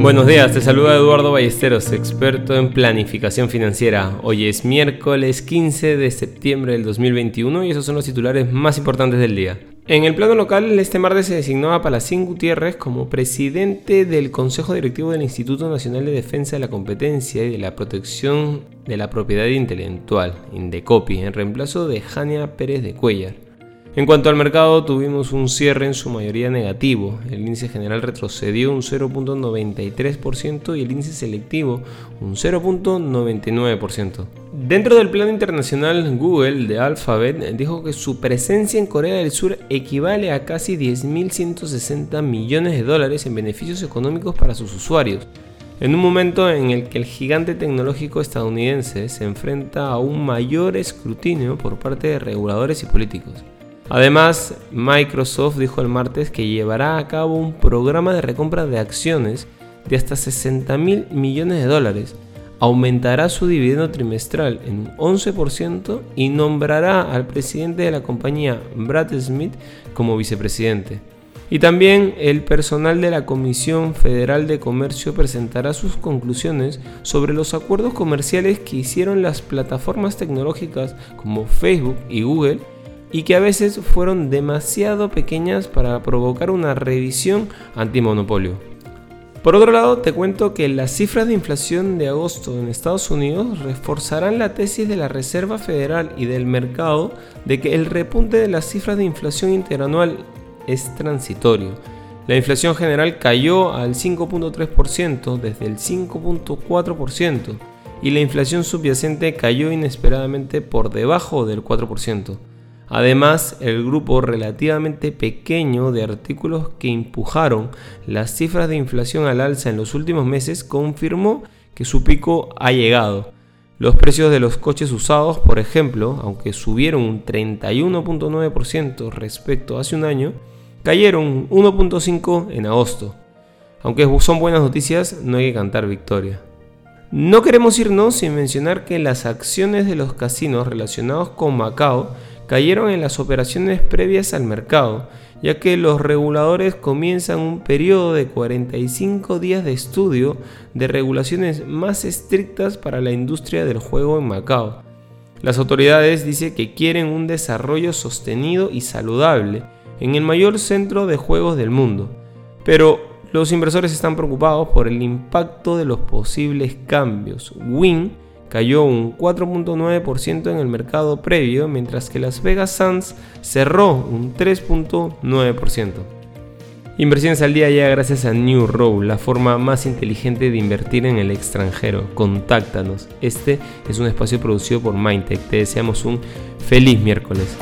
Buenos días, te saluda Eduardo Ballesteros, experto en planificación financiera. Hoy es miércoles 15 de septiembre del 2021 y esos son los titulares más importantes del día. En el plano local, este martes se designó a Palacín Gutiérrez como presidente del Consejo Directivo del Instituto Nacional de Defensa de la Competencia y de la Protección de la Propiedad Intelectual, INDECOPI, en reemplazo de Jania Pérez de Cuellar. En cuanto al mercado, tuvimos un cierre en su mayoría negativo. El índice general retrocedió un 0.93% y el índice selectivo un 0.99%. Dentro del plano internacional, Google de Alphabet dijo que su presencia en Corea del Sur equivale a casi 10.160 millones de dólares en beneficios económicos para sus usuarios. En un momento en el que el gigante tecnológico estadounidense se enfrenta a un mayor escrutinio por parte de reguladores y políticos. Además, Microsoft dijo el martes que llevará a cabo un programa de recompra de acciones de hasta 60 mil millones de dólares, aumentará su dividendo trimestral en un 11% y nombrará al presidente de la compañía, Brad Smith, como vicepresidente. Y también el personal de la Comisión Federal de Comercio presentará sus conclusiones sobre los acuerdos comerciales que hicieron las plataformas tecnológicas como Facebook y Google y que a veces fueron demasiado pequeñas para provocar una revisión antimonopolio. Por otro lado, te cuento que las cifras de inflación de agosto en Estados Unidos reforzarán la tesis de la Reserva Federal y del mercado de que el repunte de las cifras de inflación interanual es transitorio. La inflación general cayó al 5.3% desde el 5.4% y la inflación subyacente cayó inesperadamente por debajo del 4%. Además, el grupo relativamente pequeño de artículos que empujaron las cifras de inflación al alza en los últimos meses confirmó que su pico ha llegado. Los precios de los coches usados, por ejemplo, aunque subieron un 31.9% respecto a hace un año, cayeron 1.5% en agosto. Aunque son buenas noticias, no hay que cantar victoria. No queremos irnos sin mencionar que las acciones de los casinos relacionados con Macao cayeron en las operaciones previas al mercado, ya que los reguladores comienzan un periodo de 45 días de estudio de regulaciones más estrictas para la industria del juego en Macao. Las autoridades dicen que quieren un desarrollo sostenido y saludable en el mayor centro de juegos del mundo, pero los inversores están preocupados por el impacto de los posibles cambios. Win cayó un 4.9% en el mercado previo, mientras que Las Vegas Sands cerró un 3.9%. Inversiones al día ya gracias a New Row, la forma más inteligente de invertir en el extranjero. Contáctanos. Este es un espacio producido por Mindtech. Te deseamos un feliz miércoles.